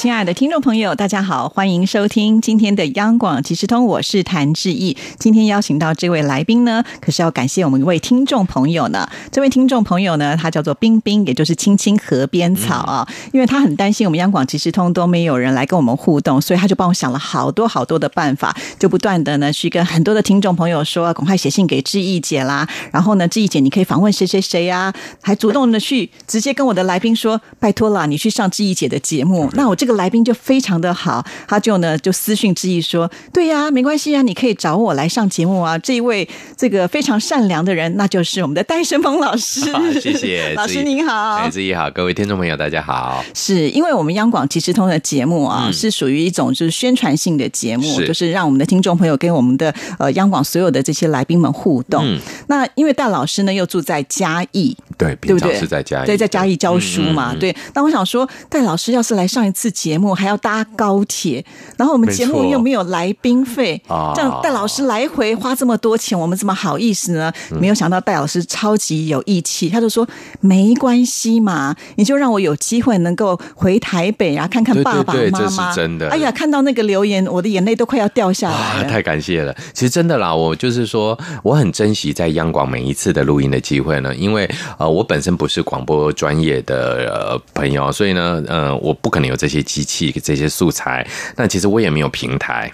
亲爱的听众朋友，大家好，欢迎收听今天的央广即时通，我是谭志毅。今天邀请到这位来宾呢，可是要感谢我们一位听众朋友呢。这位听众朋友呢，他叫做冰冰，也就是青青河边草啊。因为他很担心我们央广即时通都没有人来跟我们互动，所以他就帮我想了好多好多的办法，就不断的呢去跟很多的听众朋友说，赶快写信给志毅姐啦。然后呢，志毅姐你可以访问谁谁谁呀？还主动的去直接跟我的来宾说，拜托了，你去上志毅姐的节目。那我这个来宾就非常的好，他就呢就私讯之意说，对呀，没关系啊，你可以找我来上节目啊。这一位这个非常善良的人，那就是我们的戴胜峰老师。谢谢 老师您好，哎，志毅好，各位听众朋友大家好。是因为我们央广即时通的节目啊，是属于一种就是宣传性的节目，是就是让我们的听众朋友跟我们的呃央广所有的这些来宾们互动。嗯那因为戴老师呢又住在嘉义，对，对不对？是在嘉义，对，在嘉义教书嘛。对，那我想说，戴老师要是来上一次节目，还要搭高铁，然后我们节目又没有来宾费，啊这样戴老师来回花这么多钱，我们怎么好意思呢？嗯没有想到戴老师超级有义气，他就说没关系嘛，你就让我有机会能够回台北啊，看看爸爸对这是妈妈。真的哎呀，看到那个留言，我的眼泪都快要掉下来啊，了。太感谢了！其实真的啦，我就是说，我很珍惜在央广每一次的录音的机会呢，因为呃，我本身不是广播专业的呃朋友，所以呢，呃，我不可能有这些机器、这些素材。那其实我也没有平台。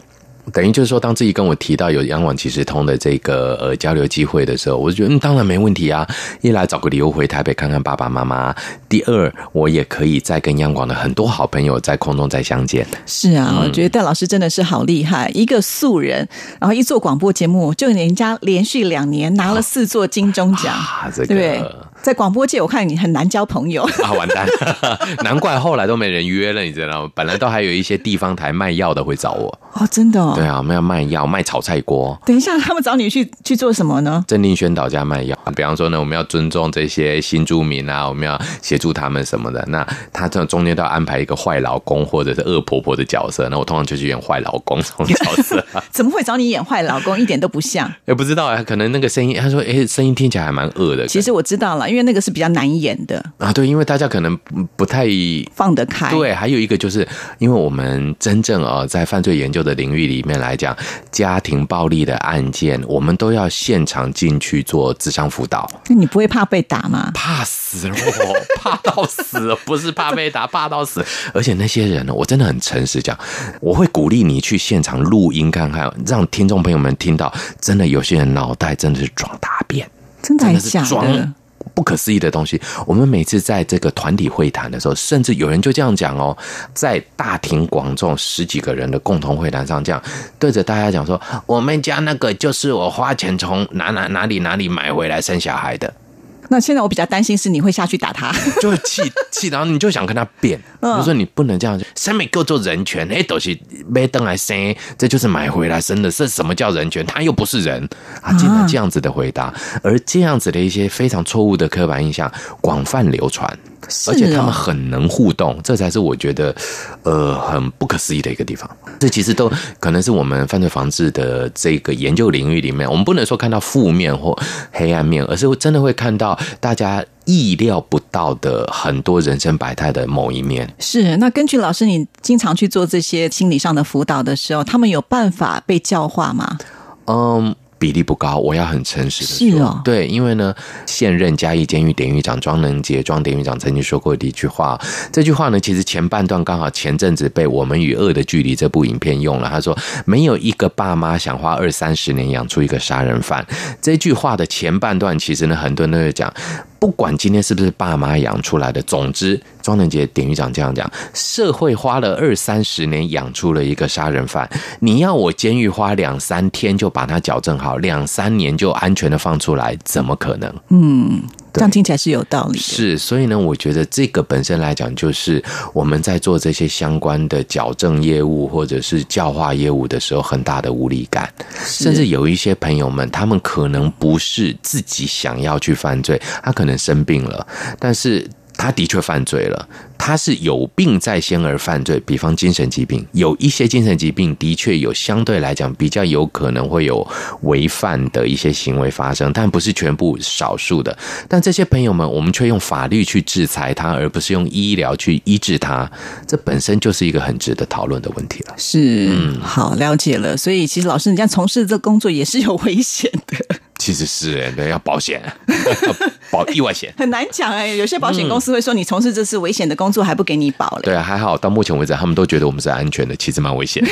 等于就是说，当自己跟我提到有央广即时通的这个呃交流机会的时候，我就觉得嗯，当然没问题啊。一来找个理由回台北看看爸爸妈妈，第二我也可以再跟央广的很多好朋友在空中再相见。是啊，我觉得戴老师真的是好厉害，一个素人，然后一做广播节目，就人家连续两年拿了四座金钟奖，啊，这个？在广播界，我看你很难交朋友。啊，完蛋！难怪后来都没人约了，你知道吗？本来都还有一些地方台卖药的会找我。哦，真的哦。对啊，我们要卖药，卖炒菜锅。等一下，他们找你去去做什么呢？镇定宣导加卖药，比方说呢，我们要尊重这些新住民啊，我们要协助他们什么的。那他这中间都要安排一个坏老公或者是恶婆婆的角色，那我通常就去演坏老公 这种角色。怎么会找你演坏老公？一点都不像。也不知道啊，可能那个声音，他说，哎，声音听起来还蛮恶的。其实我知道了，因为那个是比较难演的，啊，对，因为大家可能不不太放得开。对，还有一个就是，因为我们真正啊，在犯罪研究的领域里面来讲，家庭暴力的案件，我们都要现场进去做智商辅导。那你不会怕被打吗？怕死了，怕到死了，不是怕被打，怕到死。而且那些人呢，我真的很诚实讲，我会鼓励你去现场录音看看，让听众朋友们听到，真的有些人脑袋真的是装大便，真的真的是假的装？不可思议的东西。我们每次在这个团体会谈的时候，甚至有人就这样讲哦，在大庭广众十几个人的共同会谈上，这样对着大家讲说：“我们家那个就是我花钱从哪哪哪里哪里买回来生小孩的。”那现在我比较担心是你会下去打他。就会气气，然后你就想跟他辩，嗯。就说你不能这样，生命够做人权，哎，都是没登来生，这就是买回来生的，是什么叫人权？他又不是人。啊！竟然这样子的回答，而这样子的一些非常错误的刻板印象广泛流传，是而且他们哦很能互动，这才是我觉得呃很不可思议的一个地方。这其实都可能是我们犯罪防治的这个研究领域里面，我们不能说看到负面或黑暗面，而是真的会看到大家意料不到的很多人生百态的某一面。是，那根据老师你经常去做这些心理上的辅导的时候，他们有办法被教化吗？嗯。比例不高，我要很诚实的说，是哦对，因为呢，现任嘉义监狱典狱长庄能杰庄典狱长曾经说过的一句话，这句话呢，其实前半段刚好前阵子被《我们与恶的距离》这部影片用了。他说，没有一个爸妈想花二三十年养出一个杀人犯。这句话的前半段，其实呢，很多人都会讲，不管今天是不是爸妈养出来的，总之，庄能杰典狱长这样讲，社会花了二三十年养出了一个杀人犯，你要我监狱花两三天就把他矫正好，两三年就安全的放出来，怎么可能？嗯，这样听起来是有道理的。是，所以呢，我觉得这个本身来讲，就是我们在做这些相关的矫正业务或者是教化业务的时候，很大的无力感。甚至有一些朋友们，他们可能不是自己想要去犯罪，他可能生病了，但是。他的确犯罪了，他是有病在先而犯罪。比方精神疾病，有一些精神疾病的确有相对来讲比较有可能会有违犯的一些行为发生，但不是全部，少数的。但这些朋友们，我们却用法律去制裁他，而不是用医疗去医治他，这本身就是一个很值得讨论的问题了。是，嗯好了解了。所以其实老师，你这样从事这工作也是有危险的。其实是哎，对，要保险，保意外险很难讲哎。有些保险公司会说你从事这次危险的工作还不给你保嘞。对啊，还好到目前为止他们都觉得我们是安全的，其实蛮危险。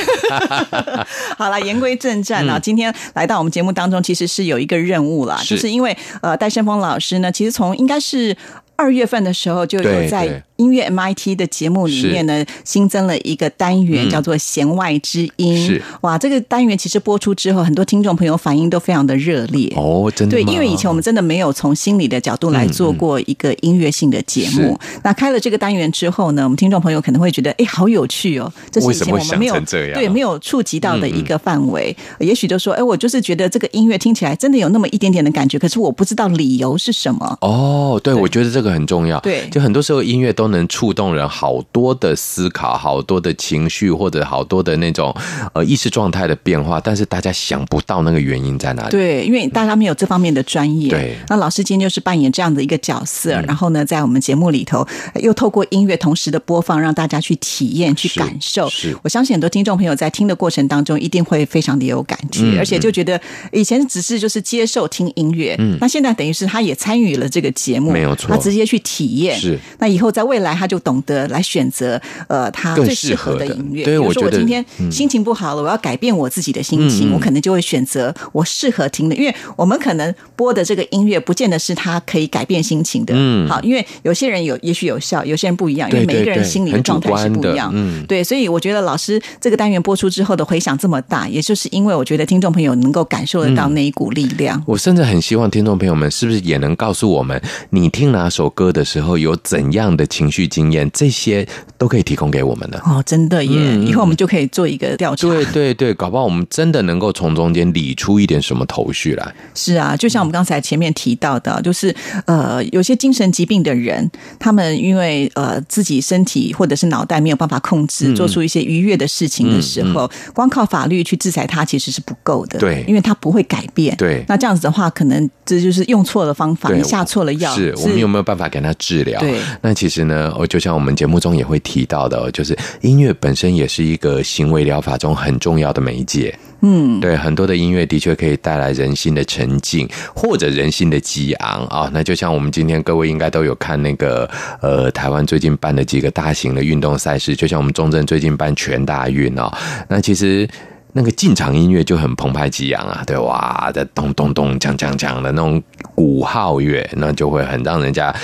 好了，言归正传啊，今天来到我们节目当中，其实是有一个任务啦，就是因为呃戴胜峰老师呢，其实从应该是二月份的时候就有在。音乐 MIT 的节目里面呢，新增了一个单元，叫做“弦外之音”。是哇，这个单元其实播出之后，很多听众朋友反应都非常的热烈哦，真的对，因为以前我们真的没有从心理的角度来做过一个音乐性的节目。那开了这个单元之后呢，我们听众朋友可能会觉得，哎，好有趣哦！这是以前我们没有对没有触及到的一个范围。也许就说，哎，我就是觉得这个音乐听起来真的有那么一点点的感觉，可是我不知道理由是什么。哦，对，我觉得这个很重要。对，就很多时候音乐都能触动人。好多的思考，好多的情绪，或者好多的那种呃意识状态的变化，但是大家想不到那个原因在哪里。对，因为大家没有这方面的专业。对，那老师今天就是扮演这样的一个角色，然后呢，在我们节目里头又透过音乐同时的播放，让大家去体验、去感受。是，我相信很多听众朋友在听的过程当中，一定会非常的有感觉，而且就觉得以前只是就是接受听音乐，嗯，那现在等于是他也参与了这个节目，没有错，他直接去体验。是，那以后在未来他就懂得。来选择呃，他最适合的音乐。比如说，我今天心情不好了，我要改变我自己的心情，我可能就会选择我适合听的。因为我们可能播的这个音乐，不见得是他可以改变心情的。嗯，好，因为有些人有，也许有效，有些人不一样。因为每一个人心理的状态是不一样。嗯，对，所以我觉得老师这个单元播出之后的回响这么大，也就是因为我觉得听众朋友能够感受得到那一股力量。我甚至很希望听众朋友们是不是也能告诉我们，你听哪首歌的时候有怎样的情绪经验？这些。都可以提供给我们的哦，真的耶！以后我们就可以做一个调查。对对对，搞不好我们真的能够从中间理出一点什么头绪来。是啊，就像我们刚才前面提到的，就是呃，有些精神疾病的人，他们因为呃自己身体或者是脑袋没有办法控制，做出一些愉悦的事情的时候，光靠法律去制裁他其实是不够的。对，因为他不会改变。对，那这样子的话，可能这就是用错了方法，你下错了药。是我们有没有办法给他治疗？对，那其实呢，我就像我们节目中也会提。提到的，就是音乐本身也是一个行为疗法中很重要的媒介。嗯，对，很多的音乐的确可以带来人心的沉静，或者人心的激昂啊。那就像我们今天各位应该都有看那个呃，台湾最近办的几个大型的运动赛事，就像我们中正最近办全大运哦。那其实。那个进场音乐就很澎湃激昂啊，对哇，的咚咚咚锵锵锵的那种鼓号乐，那就会很让人家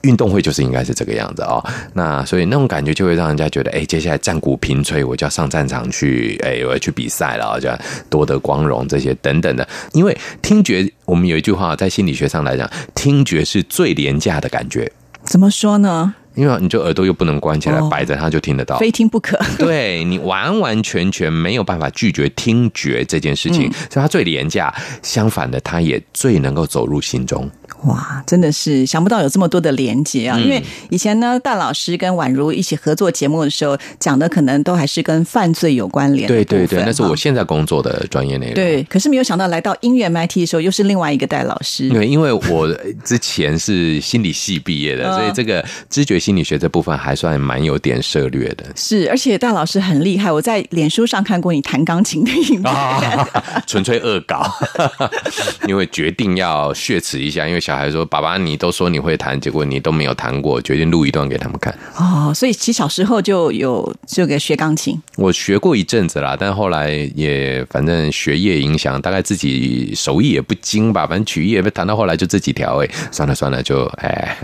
运动会就是应该是这个样子哦。那所以那种感觉就会让人家觉得，哎，接下来战鼓频吹，我就要上战场去，哎，我要去比赛了，就要夺得光荣这些等等的。因为听觉，我们有一句话在心理学上来讲，听觉是最廉价的感觉。怎么说呢？因为你就耳朵又不能关起来，摆着他就听得到，非听不可。对你完完全全没有办法拒绝听觉这件事情，所以它最廉价。相反的，它也最能够走入心中。哇，真的是想不到有这么多的连接啊！因为以前呢，戴老师跟宛如一起合作节目的时候，讲的可能都还是跟犯罪有关联。对对对，那是我现在工作的专业内容。对，可是没有想到来到音乐 MIT 的时候，又是另外一个戴老师。对，因为我之前是心理系毕业的，所以这个知觉心理学这部分还算蛮有点涉略的。是，而且大老师很厉害，我在脸书上看过你弹钢琴的影片，纯粹恶搞，因为决定要血耻一下，因为。小孩说：“爸爸，你都说你会弹，结果你都没有弹过，决定录一段给他们看。”哦，所以其实小时候就有这个学钢琴。我学过一阵子啦，但后来也反正学业影响，大概自己手艺也不精吧，反正曲艺也被弹到后来就这几条。哎，算了算了，就哎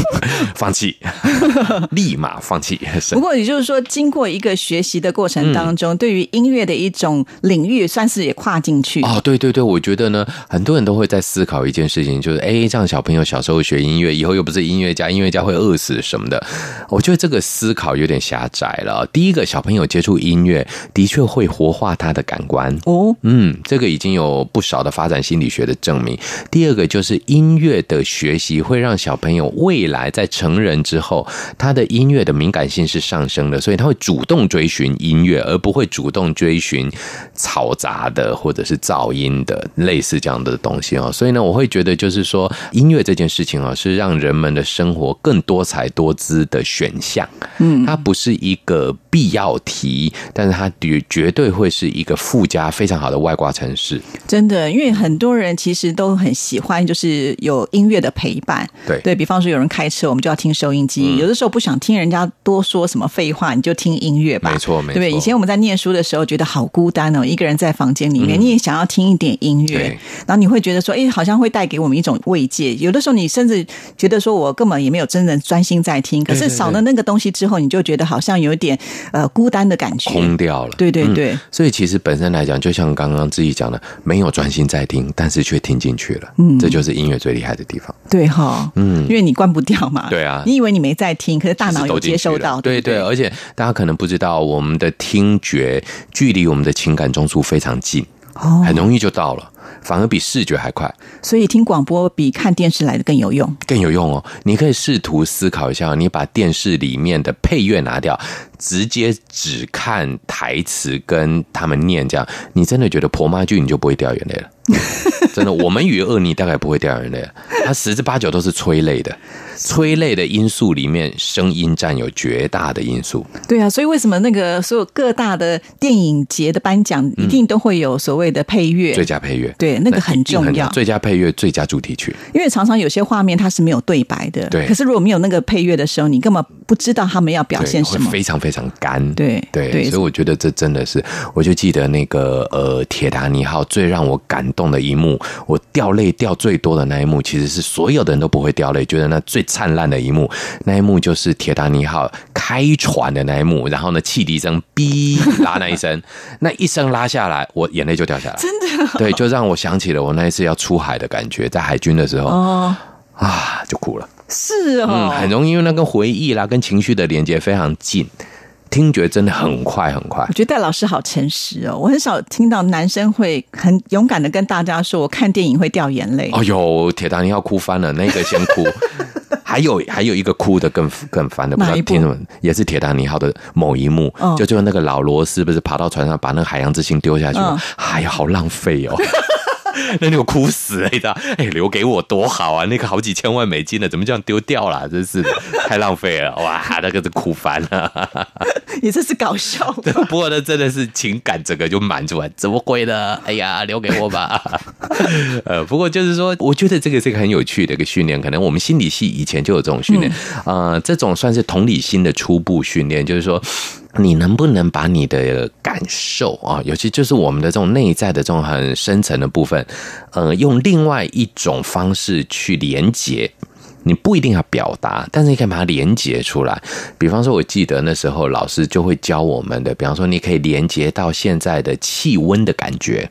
放弃。立马放弃。不过也就是说，经过一个学习的过程当嗯中，对于音乐的一种领域，算是也跨进去。哦，对对对，我觉得呢，很多人都会在思考一件事情，就是哎，这样小朋友小时候学音乐，以后又不是音乐家，音乐家会饿死什么的。我觉得这个思考有点狭窄了。第一个，小朋友接触音乐的确会活化他的感官。哦，嗯，这个已经有不少的发展心理学的证明。第二个就是音乐的学习会让小朋友未来在成人之后，他的音乐的敏感性是上升的，所以他会主动追寻音乐，而不会主动追寻嘈杂的或者是噪音的类似这样的东西哦。所以呢，我会觉得就是说，音乐这件事情啊，是让人们的生活更多彩多姿的选项。嗯，它不是一个必要提，但是它绝绝对会是一个附加非常好的外挂城市。真的，因为很多人其实都很喜欢，就是有音乐的陪伴。对对比方说，有人开车，我们就要听收音机；有的时候不想听人家多说什么废话，你就听音乐吧。没错没错对？以前我们在念书的时候，觉得好孤单哦，一个人在房间里面，你也想要听一点音乐，然后你会觉得说，哎，好像会带给我们一种慰藉。有的时候，你甚至觉得说我根本也没有真正专心在听，可是少了那个东西之后，你就觉得好像有一点呃孤单的感觉。空掉了。对对对。所以其实本身来讲，就像刚刚自己讲的，没有专心在听，但是却听进去了。嗯，这就是音乐最厉害的地方。对哈，嗯，因为你关不掉嘛。对啊你以为你没在听，可是大脑有接收到。对对，而且大家可能不知道，我们的听觉距离我们的情感中枢非常近，哦很容易就到了，反而比视觉还快。所以听广播比看电视来的更有用。更有用哦！你可以试图思考一下，你把电视里面的配乐拿掉，直接只看台词跟他们念，这样你真的觉得婆妈剧你就不会掉眼泪了。真的，我们与恶你大概不会掉眼泪，它十之八九都是催泪的。催泪的因素里面，声音占有绝大的因素。对啊，所以为什么那个所有各大的电影节的颁奖一定都会有所谓的配乐？最佳配乐，对那个很重要最佳配乐、最佳主题曲，因为常常有些画面它是没有对白的，对可是如果没有那个配乐的时候，你根本不知道他们要表，现什么。非常非常干。对对，对所以我觉得这真的是，我就记得那个呃，铁达尼号最让我感动的一幕，我掉泪掉最多的那一幕，其实是所有的人都不会掉泪，觉得那最灿烂的一幕，那一幕就是铁达尼号开船的那一幕，然后呢，汽笛声哔拉那一声，那一声拉下来，我眼泪就掉下来，真的，对，就让我想起了我那一次要出海的感觉，在海军的时候。哦，啊，就哭了。是哦，嗯，很容易，因为那跟回忆啦、跟情绪的连接非常近，听觉真的很快很快。我。觉得戴老师好诚实哦，我很少听到男生会很勇敢的跟大家说，我看电影会掉眼泪。哦呦，铁达尼号哭翻了，那个先哭。还有还有一个哭的更更烦的，不知道听什么，也是铁达尼号的某一幕，嗯就就那个老罗是不是爬到船上把那个海洋之心丢下去吗？哎呀，好浪费哦。那就哭死了，你知道？哎，留给我多好啊！那个好几千万美金的，怎么这样丢掉了？真是，太浪费了！哇，那个是哭烦了。你这是搞笑吧？不过呢，真的是情感整个就满出来，怎么会呢？哎呀，留给我吧。呃，不过就是说，我觉得这个是一个很有趣的一个训练，可能我们心理系以前就有这种训练，呃，这种算是同理心的初步训练，就是说。你能不能把你的感受啊，尤其就是我们的这种内在的这种很深层的部分，呃，用另外一种方式去连接，你不一定要表达，但是你可以把它连接出来。比方说，我记得那时候老师就会教我们的，比方说，你可以连接到现在的气温的感觉。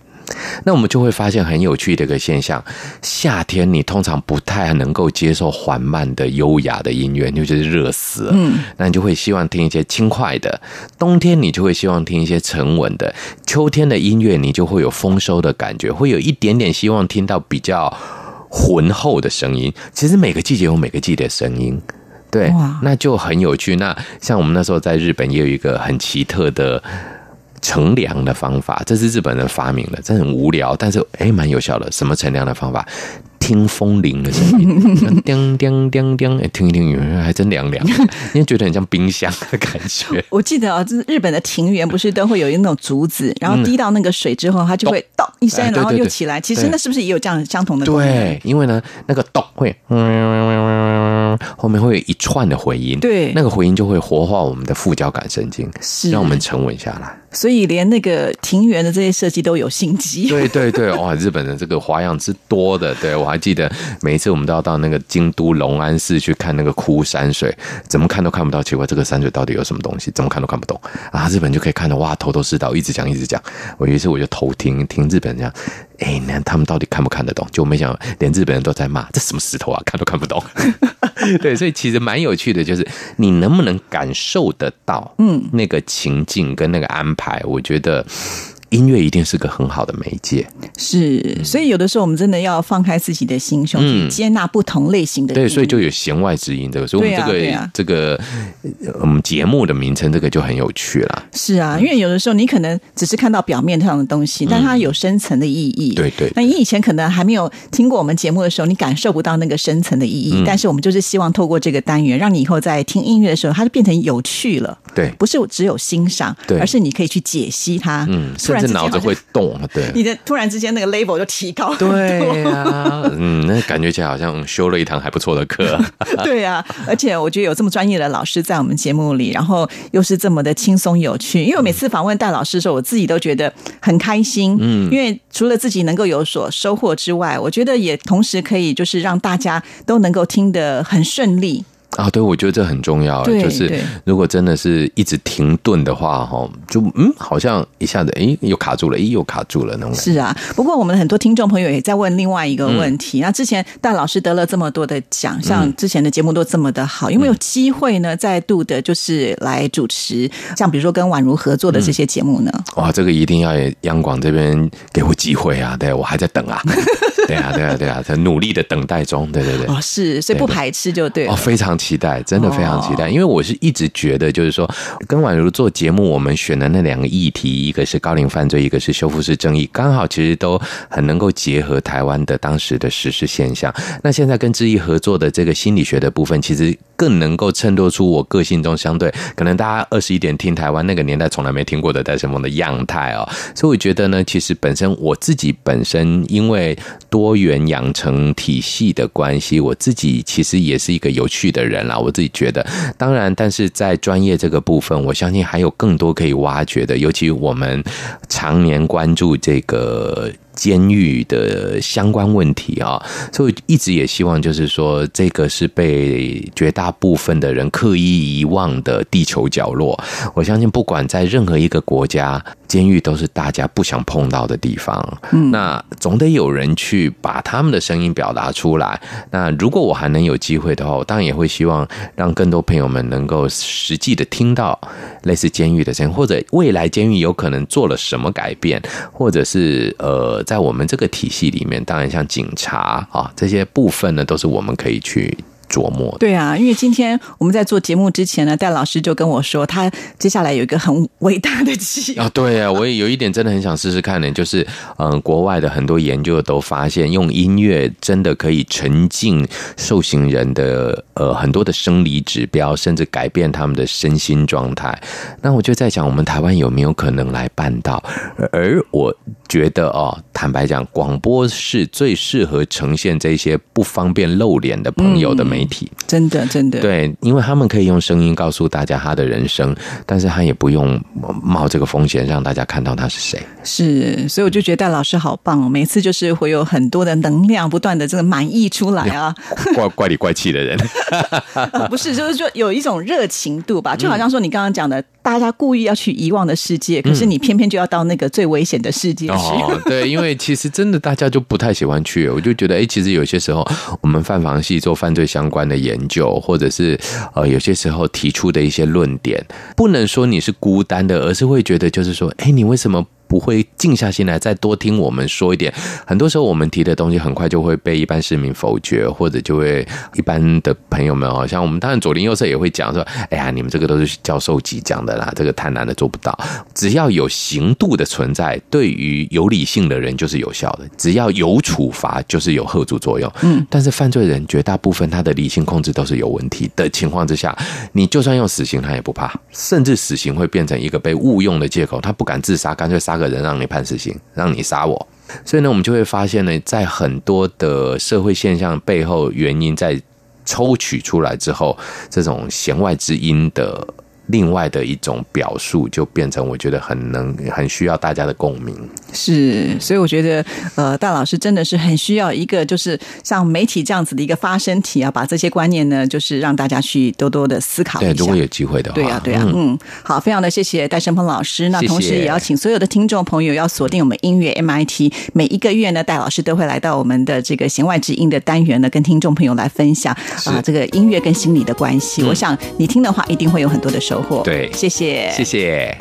那我们就会发现很有趣的一个现象：夏天你通常不太能够接受缓慢的、优雅的音乐，你就觉得热死了。嗯，那你就会希望听一些轻快的；冬天你就会希望听一些沉稳的；秋天的音乐你就会有丰收的感觉，会有一点点希望听到比较浑厚的声音。其实每个季节有每个季节的声音。对，那就很有趣。那像我们那时候在日本也有一个很奇特的乘凉的方法，这是日本人发明的，这很无聊，但是哎蛮有效的。什么乘凉的方法？听风铃的声音，叮叮叮叮，哎听一听，还真凉凉，因为觉得很像冰箱的感觉。我记得啊，就是日本的庭园不是都会有一种竹子，然后滴到那个水之后，它就会咚一声，然后又起来。其实那是不是也有这样相同的？对，因为呢，那个咚会，嗯，后面会有一串的回音，对那个回音就会活化我们的副交感神经，是让我们沉稳下来。所以连那个庭园的这些设计都有心机。对对对，哇，日本的这个花样之多的，对我还记得每一次我们都要到那个京都龙安寺去看那个枯山水，怎么看都看不到，奇怪，这个山水到底有什么东西？怎么看都看不懂啊！日本就可以看到哇，头头是道，一直讲一直讲。我有一次我就偷听听日本人讲，哎，那他们到底看不看得懂？就没想到连日本人都在骂，这什么石头啊，看都看不懂。对，所以其实蛮有趣的，就是你能不能感受得到，嗯，那个情境跟那个安排，我觉得。音乐一定是个很好的媒介，是，所以有的时候我们真的要放开自己的心胸，去接纳不同类型的。对，所以就有弦外之音这个，所以我们这个这个我们节目的名称这个就很有趣了。是啊，因为有的时候你可能只是看到表面上的东西，但它有深层的意义。对对。那你以前可能还没有听过我们节目的时候，你感受不到那个深层的意义。但是我们就是希望透过这个单元，让你以后在听音乐的时候，它就变成有趣了。对，不是只有欣赏，而是你可以去解析它。嗯。这脑子会动，对，你的突然之间那个 level 就提高，对呀，嗯，那感觉起来好像修了一堂还不错的课，对啊，而且我觉得有这么专业的老师在我们节目里，然后又是这么的轻松有趣，因为每次访问戴老师的时候，我自己都觉得很开心，嗯，因为除了自己能够有所收获之外，我觉得也同时可以就是让大家都能够听得很顺利。啊，对，我觉得这很重要。就是如果真的是一直停顿的话，哈，就嗯，好像一下子哎又卡住了，哎又卡住了那种。是啊，不过我们很多听众朋友也在问另外一个问题。那之前戴老师得了这么多的奖，像之前的节目都这么的好，有没有机会呢？再度的就是来主持，像比如说跟宛如合作的这些节目呢？哇，这个一定要央广这边给我机会啊！对我还在等啊，对啊，对啊，对啊，在努力的等待中。对对对，哦，是，所以不排斥就对。哦，非常。期待，真的非常期待，因为我是一直觉得，就是说，跟宛如做节目，我们选的那两个议题，一个是高龄犯罪，一个是修复式正义，刚好其实都很能够结合台湾的当时的实施现象。那现在跟志毅合作的这个心理学的部分，其实更能够衬托出我个性中相对可能大家二十一点听台湾那个年代从来没听过的戴胜峰的样态哦。所以我觉得呢，其实本身我自己本身因为多多元养成体系的关系，我自己其实也是一个有趣的。人啦，我自己觉得，当然，但是在专业这个部分，我相信还有更多可以挖掘的，尤其我们常年关注这个。监狱的相关问题啊，所以一直也希望，就是说，这个是被绝大部分的人刻意遗忘的地球角落。我相信，不管在任何一个国家，监狱都是大家不想碰到的地方。嗯，那总得有人去把他们的声音表达出来。那如果我还能有机会的话，我当然也会希望让更多朋友们能够实际的听到类似监狱的声音，或者未来监狱有可能做了什么改变，或者是呃。在我们这个体系里面，当然像警察啊这些部分呢，都是我们可以去。琢磨对啊，因为今天我们在做节目之前呢，戴老师就跟我说，他接下来有一个很伟大的计划啊。对啊，我也有一点真的很想试试看呢，就是嗯，国外的很多研究都发现，用音乐真的可以沉浸受刑人的呃很多的生理指标，甚至改变他们的身心状态。那我就在想，我们台湾有没有可能来办到？而我觉得哦，坦白讲，广播是最适合呈现这些不方便露脸的朋友的媒体。真的，真的，对，因为他们可以用声音告诉大家他的人生，但是他也不用冒这个风险让大家看到他是谁。是，所以我就觉得戴老师好棒哦，每次就是会有很多的能量不断的这个满溢出来啊，怪怪里怪气的人，不是，就是说有一种热情度吧，就好像说你刚刚讲的。大家故意要去遗忘的世界，可是你偏偏就要到那个最危险的世界去。哦，对，因为其实真的大家就不太喜欢去。我就觉得，哎，其实有些时候我们犯房系做犯罪相关的研究，或者是呃，有些时候提出的一些论点，不能说你是孤单的，而是会觉得就是说，哎，你为什么？不会静下心来再多听我们说一点。很多时候我们提的东西很快就会被一般市民否决，或者就会一般的朋友们，哦像我们当然左邻右舍也会讲说：“哎呀，你们这个都是教授级讲的啦，这个太难的做不到。”只要有刑度的存在，对于有理性的人就是有效的；只要有处罚，就是有贺阻作用。嗯，但是犯罪人绝大部分他的理性控制都是有问题的情况之下，你就算用死刑他也不怕，甚至死刑会变成一个被误用的借口，他不敢自杀，干脆杀。个人让你判死刑，让你杀我，所以呢，我们就会发现呢，在很多的社会现象背后，原因在抽取出来之后，这种弦外之音的另外的一种表述，就变成我觉得很能很需要大家的共鸣。是，所以我觉得，呃，大老师真的是很需要一个，就是像媒体这样子的一个发声体啊，把这些观念呢，就是让大家去多多的思考一对，下。如果有机会的话，对呀、对呀、嗯嗯，好，非常的谢谢戴胜鹏老师。那同时也要请所有的听众朋友要锁定我们音乐 MIT，每一个月呢，戴老师都会来到我们的这个弦外之音的单元呢，跟听众朋友来分享啊、这个音乐跟心理的关系。我想你听的话，一定会有很多的收获。对谢谢，谢谢。